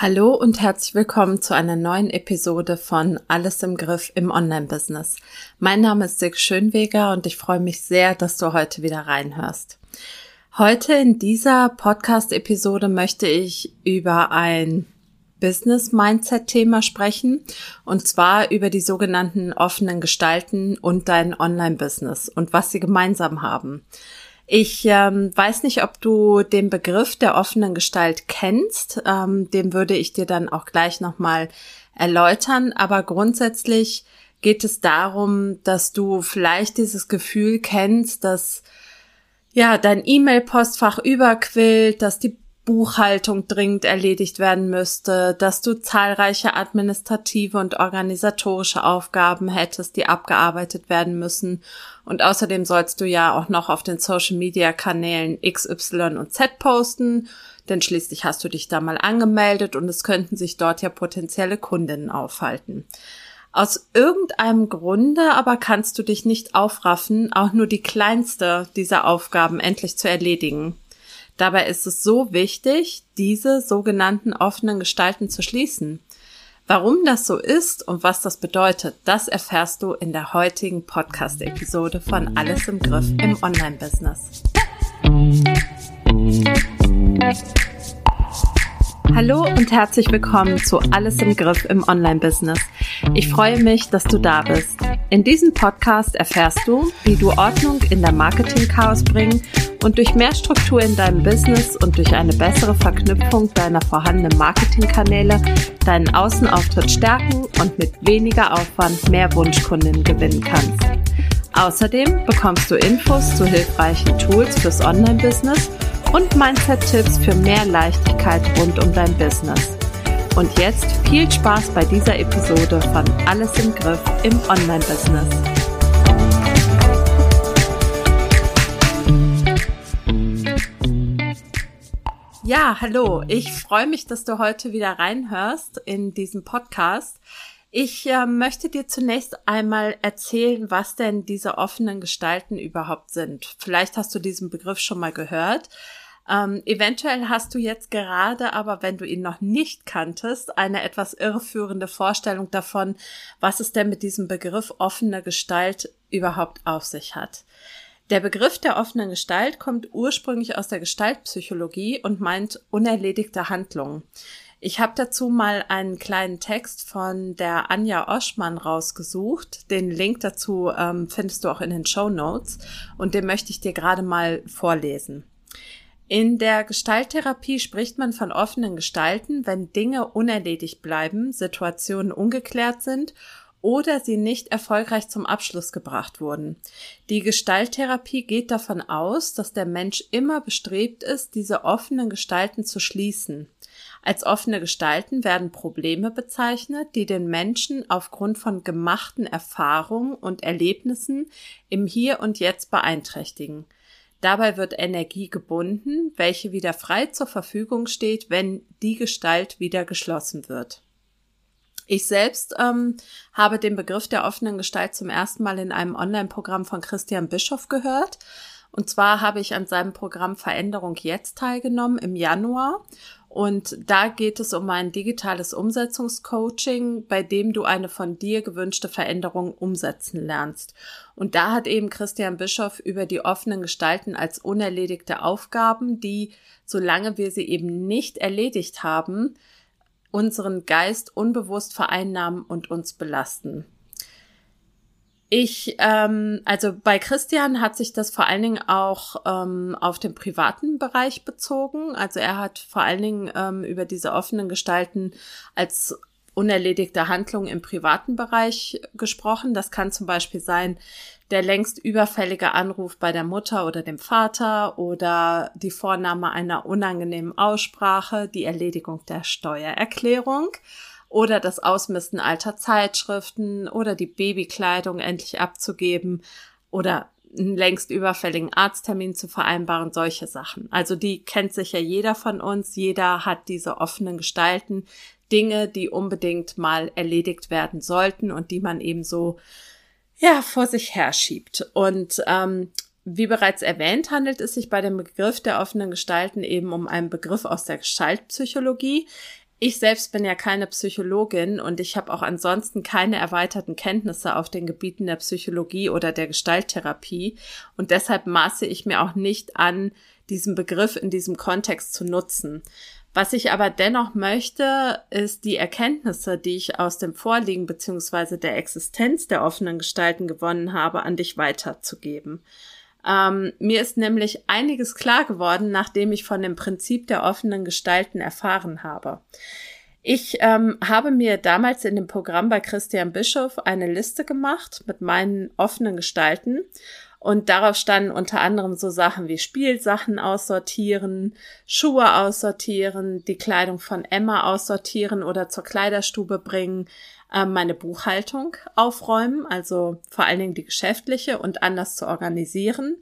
Hallo und herzlich willkommen zu einer neuen Episode von Alles im Griff im Online-Business. Mein Name ist Sig Schönweger und ich freue mich sehr, dass du heute wieder reinhörst. Heute in dieser Podcast-Episode möchte ich über ein Business-Mindset-Thema sprechen und zwar über die sogenannten offenen Gestalten und dein Online-Business und was sie gemeinsam haben. Ich ähm, weiß nicht, ob du den Begriff der offenen Gestalt kennst. Ähm, den würde ich dir dann auch gleich nochmal erläutern. Aber grundsätzlich geht es darum, dass du vielleicht dieses Gefühl kennst, dass ja dein E-Mail-Postfach überquillt, dass die Buchhaltung dringend erledigt werden müsste, dass du zahlreiche administrative und organisatorische Aufgaben hättest, die abgearbeitet werden müssen. Und außerdem sollst du ja auch noch auf den Social Media Kanälen X, Y und Z posten, denn schließlich hast du dich da mal angemeldet und es könnten sich dort ja potenzielle Kundinnen aufhalten. Aus irgendeinem Grunde aber kannst du dich nicht aufraffen, auch nur die kleinste dieser Aufgaben endlich zu erledigen. Dabei ist es so wichtig, diese sogenannten offenen Gestalten zu schließen. Warum das so ist und was das bedeutet, das erfährst du in der heutigen Podcast-Episode von Alles im Griff im Online-Business. Hallo und herzlich willkommen zu Alles im Griff im Online-Business. Ich freue mich, dass du da bist. In diesem Podcast erfährst du, wie du Ordnung in der Marketing-Chaos bringen und durch mehr Struktur in deinem Business und durch eine bessere Verknüpfung deiner vorhandenen Marketingkanäle deinen Außenauftritt stärken und mit weniger Aufwand mehr Wunschkunden gewinnen kannst. Außerdem bekommst du Infos zu hilfreichen Tools fürs Online-Business und Mindset-Tipps für mehr Leichtigkeit rund um dein Business. Und jetzt viel Spaß bei dieser Episode von Alles im Griff im Online-Business. Ja, hallo. Ich freue mich, dass du heute wieder reinhörst in diesen Podcast. Ich äh, möchte dir zunächst einmal erzählen, was denn diese offenen Gestalten überhaupt sind. Vielleicht hast du diesen Begriff schon mal gehört. Ähm, eventuell hast du jetzt gerade, aber wenn du ihn noch nicht kanntest, eine etwas irreführende Vorstellung davon, was es denn mit diesem Begriff offene Gestalt überhaupt auf sich hat. Der Begriff der offenen Gestalt kommt ursprünglich aus der Gestaltpsychologie und meint unerledigte Handlungen. Ich habe dazu mal einen kleinen Text von der Anja Oschmann rausgesucht. Den Link dazu ähm, findest du auch in den Show Notes und den möchte ich dir gerade mal vorlesen. In der Gestalttherapie spricht man von offenen Gestalten, wenn Dinge unerledigt bleiben, Situationen ungeklärt sind oder sie nicht erfolgreich zum Abschluss gebracht wurden. Die Gestalttherapie geht davon aus, dass der Mensch immer bestrebt ist, diese offenen Gestalten zu schließen. Als offene Gestalten werden Probleme bezeichnet, die den Menschen aufgrund von gemachten Erfahrungen und Erlebnissen im Hier und Jetzt beeinträchtigen. Dabei wird Energie gebunden, welche wieder frei zur Verfügung steht, wenn die Gestalt wieder geschlossen wird. Ich selbst ähm, habe den Begriff der offenen Gestalt zum ersten Mal in einem Online-Programm von Christian Bischoff gehört. Und zwar habe ich an seinem Programm Veränderung jetzt teilgenommen im Januar. Und da geht es um ein digitales Umsetzungscoaching, bei dem du eine von dir gewünschte Veränderung umsetzen lernst. Und da hat eben Christian Bischoff über die offenen Gestalten als unerledigte Aufgaben, die, solange wir sie eben nicht erledigt haben, unseren Geist unbewusst vereinnahmen und uns belasten. Ich, ähm, also bei Christian hat sich das vor allen Dingen auch ähm, auf den privaten Bereich bezogen. Also er hat vor allen Dingen ähm, über diese offenen Gestalten als unerledigte Handlung im privaten Bereich gesprochen. Das kann zum Beispiel sein, der längst überfällige Anruf bei der Mutter oder dem Vater oder die Vornahme einer unangenehmen Aussprache, die Erledigung der Steuererklärung oder das Ausmisten alter Zeitschriften oder die Babykleidung endlich abzugeben oder einen längst überfälligen Arzttermin zu vereinbaren, solche Sachen. Also die kennt sicher jeder von uns. Jeder hat diese offenen Gestalten, Dinge, die unbedingt mal erledigt werden sollten und die man eben so ja vor sich herschiebt. Und ähm, wie bereits erwähnt, handelt es sich bei dem Begriff der offenen Gestalten eben um einen Begriff aus der Gestaltpsychologie. Ich selbst bin ja keine Psychologin und ich habe auch ansonsten keine erweiterten Kenntnisse auf den Gebieten der Psychologie oder der Gestalttherapie und deshalb maße ich mir auch nicht an, diesen Begriff in diesem Kontext zu nutzen. Was ich aber dennoch möchte, ist die Erkenntnisse, die ich aus dem Vorliegen beziehungsweise der Existenz der offenen Gestalten gewonnen habe, an dich weiterzugeben. Ähm, mir ist nämlich einiges klar geworden, nachdem ich von dem Prinzip der offenen Gestalten erfahren habe. Ich ähm, habe mir damals in dem Programm bei Christian Bischof eine Liste gemacht mit meinen offenen Gestalten und darauf standen unter anderem so Sachen wie Spielsachen aussortieren, Schuhe aussortieren, die Kleidung von Emma aussortieren oder zur Kleiderstube bringen, äh, meine Buchhaltung aufräumen, also vor allen Dingen die geschäftliche und anders zu organisieren.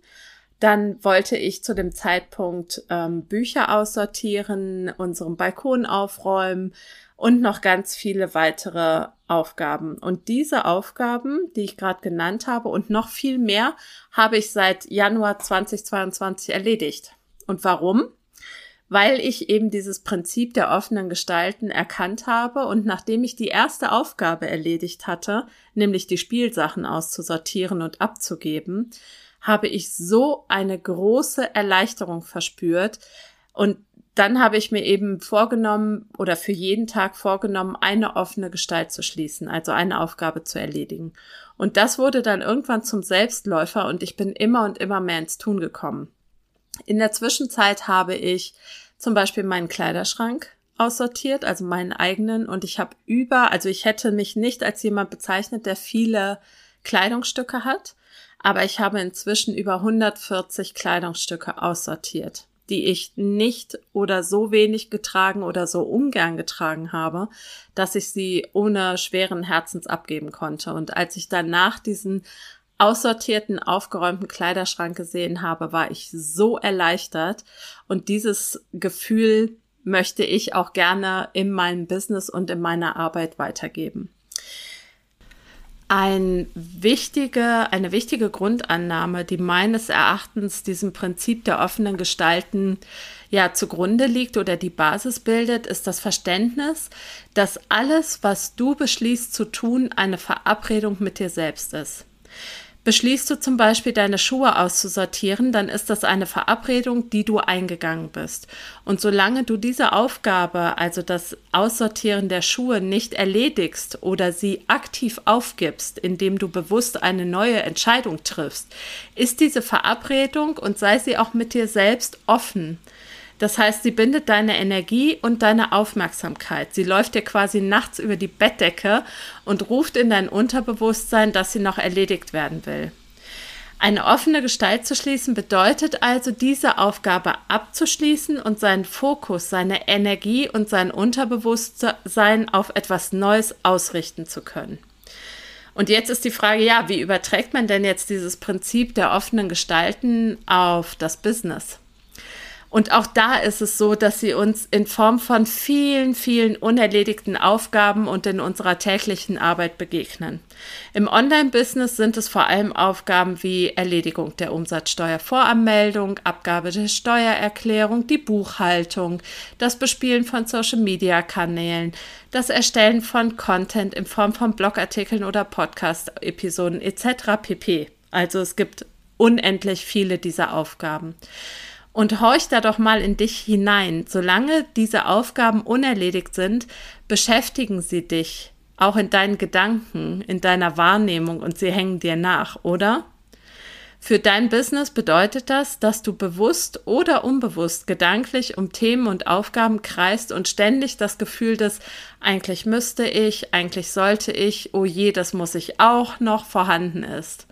Dann wollte ich zu dem Zeitpunkt ähm, Bücher aussortieren, unseren Balkon aufräumen und noch ganz viele weitere Aufgaben. Und diese Aufgaben, die ich gerade genannt habe und noch viel mehr, habe ich seit Januar 2022 erledigt. Und warum? weil ich eben dieses Prinzip der offenen Gestalten erkannt habe und nachdem ich die erste Aufgabe erledigt hatte, nämlich die Spielsachen auszusortieren und abzugeben, habe ich so eine große Erleichterung verspürt und dann habe ich mir eben vorgenommen oder für jeden Tag vorgenommen, eine offene Gestalt zu schließen, also eine Aufgabe zu erledigen. Und das wurde dann irgendwann zum Selbstläufer und ich bin immer und immer mehr ins Tun gekommen. In der Zwischenzeit habe ich zum Beispiel meinen Kleiderschrank aussortiert, also meinen eigenen. Und ich habe über, also ich hätte mich nicht als jemand bezeichnet, der viele Kleidungsstücke hat, aber ich habe inzwischen über 140 Kleidungsstücke aussortiert, die ich nicht oder so wenig getragen oder so ungern getragen habe, dass ich sie ohne schweren Herzens abgeben konnte. Und als ich danach diesen aussortierten, aufgeräumten Kleiderschrank gesehen habe, war ich so erleichtert. Und dieses Gefühl möchte ich auch gerne in meinem Business und in meiner Arbeit weitergeben. Ein wichtige, eine wichtige Grundannahme, die meines Erachtens diesem Prinzip der offenen Gestalten ja zugrunde liegt oder die Basis bildet, ist das Verständnis, dass alles, was du beschließt zu tun, eine Verabredung mit dir selbst ist. Beschließt du zum Beispiel, deine Schuhe auszusortieren, dann ist das eine Verabredung, die du eingegangen bist. Und solange du diese Aufgabe, also das Aussortieren der Schuhe, nicht erledigst oder sie aktiv aufgibst, indem du bewusst eine neue Entscheidung triffst, ist diese Verabredung und sei sie auch mit dir selbst offen. Das heißt, sie bindet deine Energie und deine Aufmerksamkeit. Sie läuft dir quasi nachts über die Bettdecke und ruft in dein Unterbewusstsein, dass sie noch erledigt werden will. Eine offene Gestalt zu schließen bedeutet also, diese Aufgabe abzuschließen und seinen Fokus, seine Energie und sein Unterbewusstsein auf etwas Neues ausrichten zu können. Und jetzt ist die Frage, ja, wie überträgt man denn jetzt dieses Prinzip der offenen Gestalten auf das Business? Und auch da ist es so, dass sie uns in Form von vielen, vielen unerledigten Aufgaben und in unserer täglichen Arbeit begegnen. Im Online-Business sind es vor allem Aufgaben wie Erledigung der Umsatzsteuervoranmeldung, Abgabe der Steuererklärung, die Buchhaltung, das Bespielen von Social-Media-Kanälen, das Erstellen von Content in Form von Blogartikeln oder Podcast-Episoden etc. pp. Also es gibt unendlich viele dieser Aufgaben und horch da doch mal in dich hinein. Solange diese Aufgaben unerledigt sind, beschäftigen sie dich, auch in deinen Gedanken, in deiner Wahrnehmung und sie hängen dir nach, oder? Für dein Business bedeutet das, dass du bewusst oder unbewusst gedanklich um Themen und Aufgaben kreist und ständig das Gefühl des eigentlich müsste ich, eigentlich sollte ich, oh je, das muss ich auch noch vorhanden ist.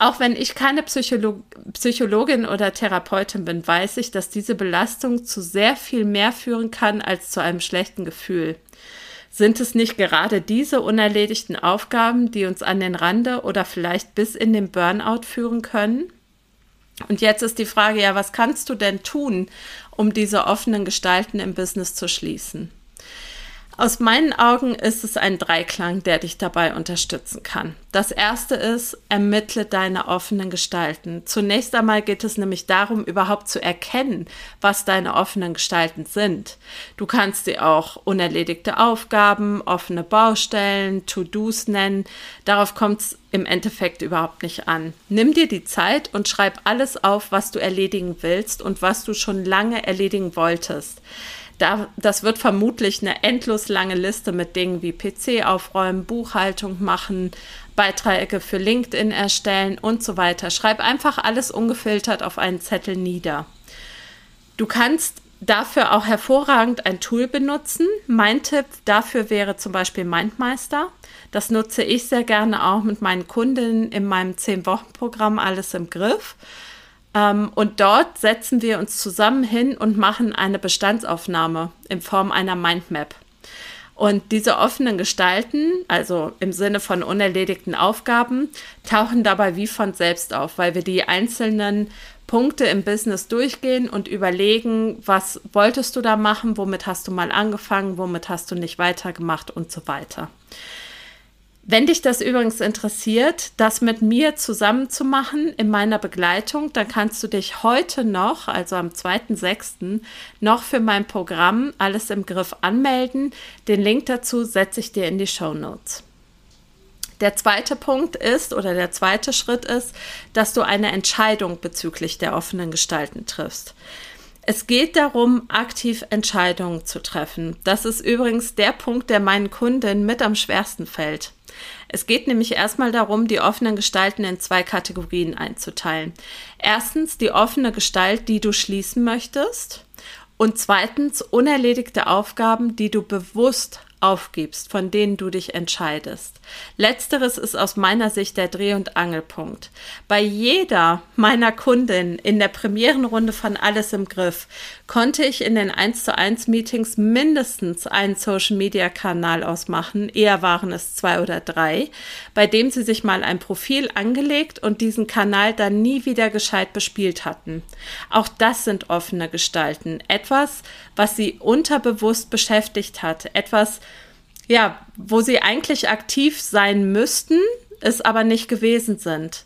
Auch wenn ich keine Psycholo Psychologin oder Therapeutin bin, weiß ich, dass diese Belastung zu sehr viel mehr führen kann als zu einem schlechten Gefühl. Sind es nicht gerade diese unerledigten Aufgaben, die uns an den Rande oder vielleicht bis in den Burnout führen können? Und jetzt ist die Frage, ja, was kannst du denn tun, um diese offenen Gestalten im Business zu schließen? Aus meinen Augen ist es ein Dreiklang, der dich dabei unterstützen kann. Das erste ist, ermittle deine offenen Gestalten. Zunächst einmal geht es nämlich darum, überhaupt zu erkennen, was deine offenen Gestalten sind. Du kannst sie auch unerledigte Aufgaben, offene Baustellen, To-Dos nennen. Darauf kommt es im Endeffekt überhaupt nicht an. Nimm dir die Zeit und schreib alles auf, was du erledigen willst und was du schon lange erledigen wolltest. Da, das wird vermutlich eine endlos lange Liste mit Dingen wie PC aufräumen, Buchhaltung machen, Beiträge für LinkedIn erstellen und so weiter. Schreib einfach alles ungefiltert auf einen Zettel nieder. Du kannst dafür auch hervorragend ein Tool benutzen. Mein Tipp dafür wäre zum Beispiel Mindmeister. Das nutze ich sehr gerne auch mit meinen Kundinnen in meinem 10-Wochen-Programm Alles im Griff. Ähm, und dort setzen wir uns zusammen hin und machen eine Bestandsaufnahme in Form einer Mindmap. Und diese offenen Gestalten, also im Sinne von unerledigten Aufgaben, tauchen dabei wie von selbst auf, weil wir die einzelnen Punkte im Business durchgehen und überlegen, was wolltest du da machen, womit hast du mal angefangen, womit hast du nicht weitergemacht und so weiter. Wenn dich das übrigens interessiert, das mit mir zusammen zu machen in meiner Begleitung, dann kannst du dich heute noch, also am 2.6., noch für mein Programm Alles im Griff anmelden. Den Link dazu setze ich dir in die Show Notes. Der zweite Punkt ist oder der zweite Schritt ist, dass du eine Entscheidung bezüglich der offenen Gestalten triffst. Es geht darum, aktiv Entscheidungen zu treffen. Das ist übrigens der Punkt, der meinen Kunden mit am schwersten fällt. Es geht nämlich erstmal darum, die offenen Gestalten in zwei Kategorien einzuteilen. Erstens die offene Gestalt, die du schließen möchtest. Und zweitens unerledigte Aufgaben, die du bewusst aufgibst, von denen du dich entscheidest. Letzteres ist aus meiner Sicht der Dreh- und Angelpunkt. Bei jeder meiner Kundinnen in der Premierenrunde von Alles im Griff konnte ich in den 1 zu 1 Meetings mindestens einen Social Media Kanal ausmachen, eher waren es zwei oder drei, bei dem sie sich mal ein Profil angelegt und diesen Kanal dann nie wieder gescheit bespielt hatten. Auch das sind offene Gestalten. Etwas, was sie unterbewusst beschäftigt hat. Etwas, ja, wo sie eigentlich aktiv sein müssten, es aber nicht gewesen sind.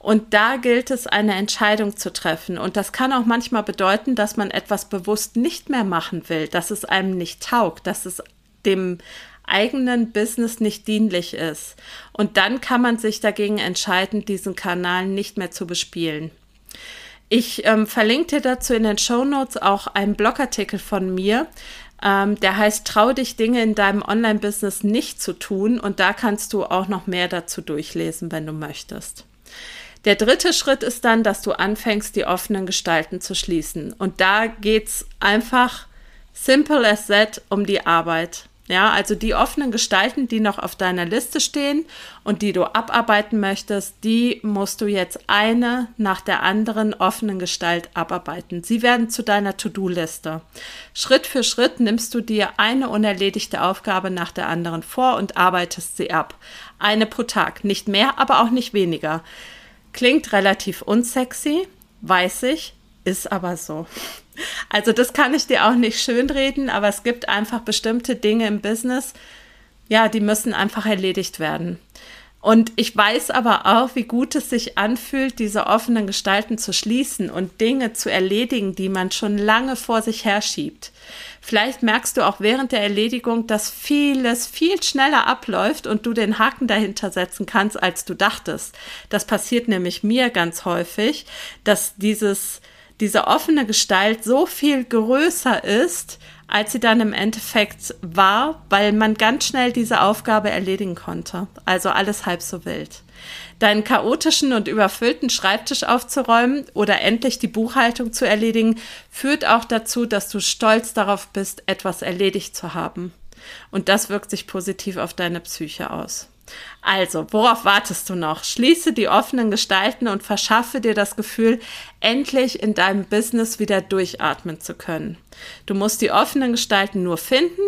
Und da gilt es, eine Entscheidung zu treffen. Und das kann auch manchmal bedeuten, dass man etwas bewusst nicht mehr machen will, dass es einem nicht taugt, dass es dem eigenen Business nicht dienlich ist. Und dann kann man sich dagegen entscheiden, diesen Kanal nicht mehr zu bespielen. Ich ähm, verlinke dir dazu in den Show Notes auch einen Blogartikel von mir, ähm, der heißt Trau dich Dinge in deinem Online-Business nicht zu tun und da kannst du auch noch mehr dazu durchlesen, wenn du möchtest. Der dritte Schritt ist dann, dass du anfängst, die offenen Gestalten zu schließen. Und da geht's einfach simple as that um die Arbeit. Ja, also die offenen Gestalten, die noch auf deiner Liste stehen und die du abarbeiten möchtest, die musst du jetzt eine nach der anderen offenen Gestalt abarbeiten. Sie werden zu deiner To-Do-Liste. Schritt für Schritt nimmst du dir eine unerledigte Aufgabe nach der anderen vor und arbeitest sie ab. Eine pro Tag, nicht mehr, aber auch nicht weniger. Klingt relativ unsexy, weiß ich, ist aber so. Also das kann ich dir auch nicht schönreden, aber es gibt einfach bestimmte Dinge im Business, ja, die müssen einfach erledigt werden. Und ich weiß aber auch, wie gut es sich anfühlt, diese offenen Gestalten zu schließen und Dinge zu erledigen, die man schon lange vor sich herschiebt. Vielleicht merkst du auch während der Erledigung, dass vieles viel schneller abläuft und du den Haken dahinter setzen kannst, als du dachtest. Das passiert nämlich mir ganz häufig, dass dieses diese offene Gestalt so viel größer ist, als sie dann im Endeffekt war, weil man ganz schnell diese Aufgabe erledigen konnte. Also alles halb so wild. Deinen chaotischen und überfüllten Schreibtisch aufzuräumen oder endlich die Buchhaltung zu erledigen, führt auch dazu, dass du stolz darauf bist, etwas erledigt zu haben. Und das wirkt sich positiv auf deine Psyche aus. Also, worauf wartest du noch? Schließe die offenen Gestalten und verschaffe dir das Gefühl, endlich in deinem Business wieder durchatmen zu können. Du musst die offenen Gestalten nur finden,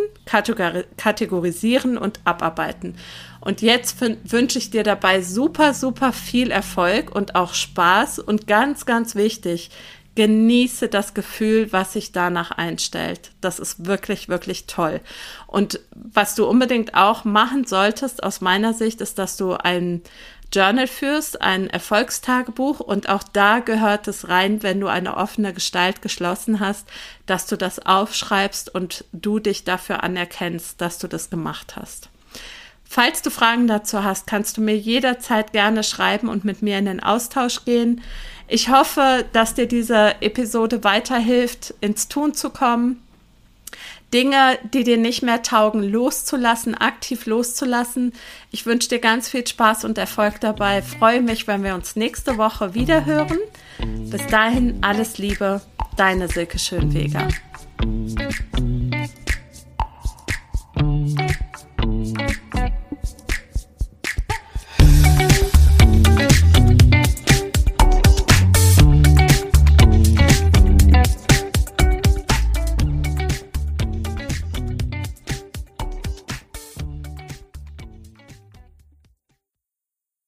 kategorisieren und abarbeiten. Und jetzt wünsche ich dir dabei super, super viel Erfolg und auch Spaß und ganz, ganz wichtig, genieße das Gefühl, was sich danach einstellt. Das ist wirklich, wirklich toll. Und was du unbedingt auch machen solltest, aus meiner Sicht, ist, dass du ein Journal führst, ein Erfolgstagebuch und auch da gehört es rein, wenn du eine offene Gestalt geschlossen hast, dass du das aufschreibst und du dich dafür anerkennst, dass du das gemacht hast. Falls du Fragen dazu hast, kannst du mir jederzeit gerne schreiben und mit mir in den Austausch gehen. Ich hoffe, dass dir diese Episode weiterhilft, ins Tun zu kommen. Dinge, die dir nicht mehr taugen, loszulassen, aktiv loszulassen. Ich wünsche dir ganz viel Spaß und Erfolg dabei. Freue mich, wenn wir uns nächste Woche wieder hören. Bis dahin alles Liebe, deine Silke Schönweger.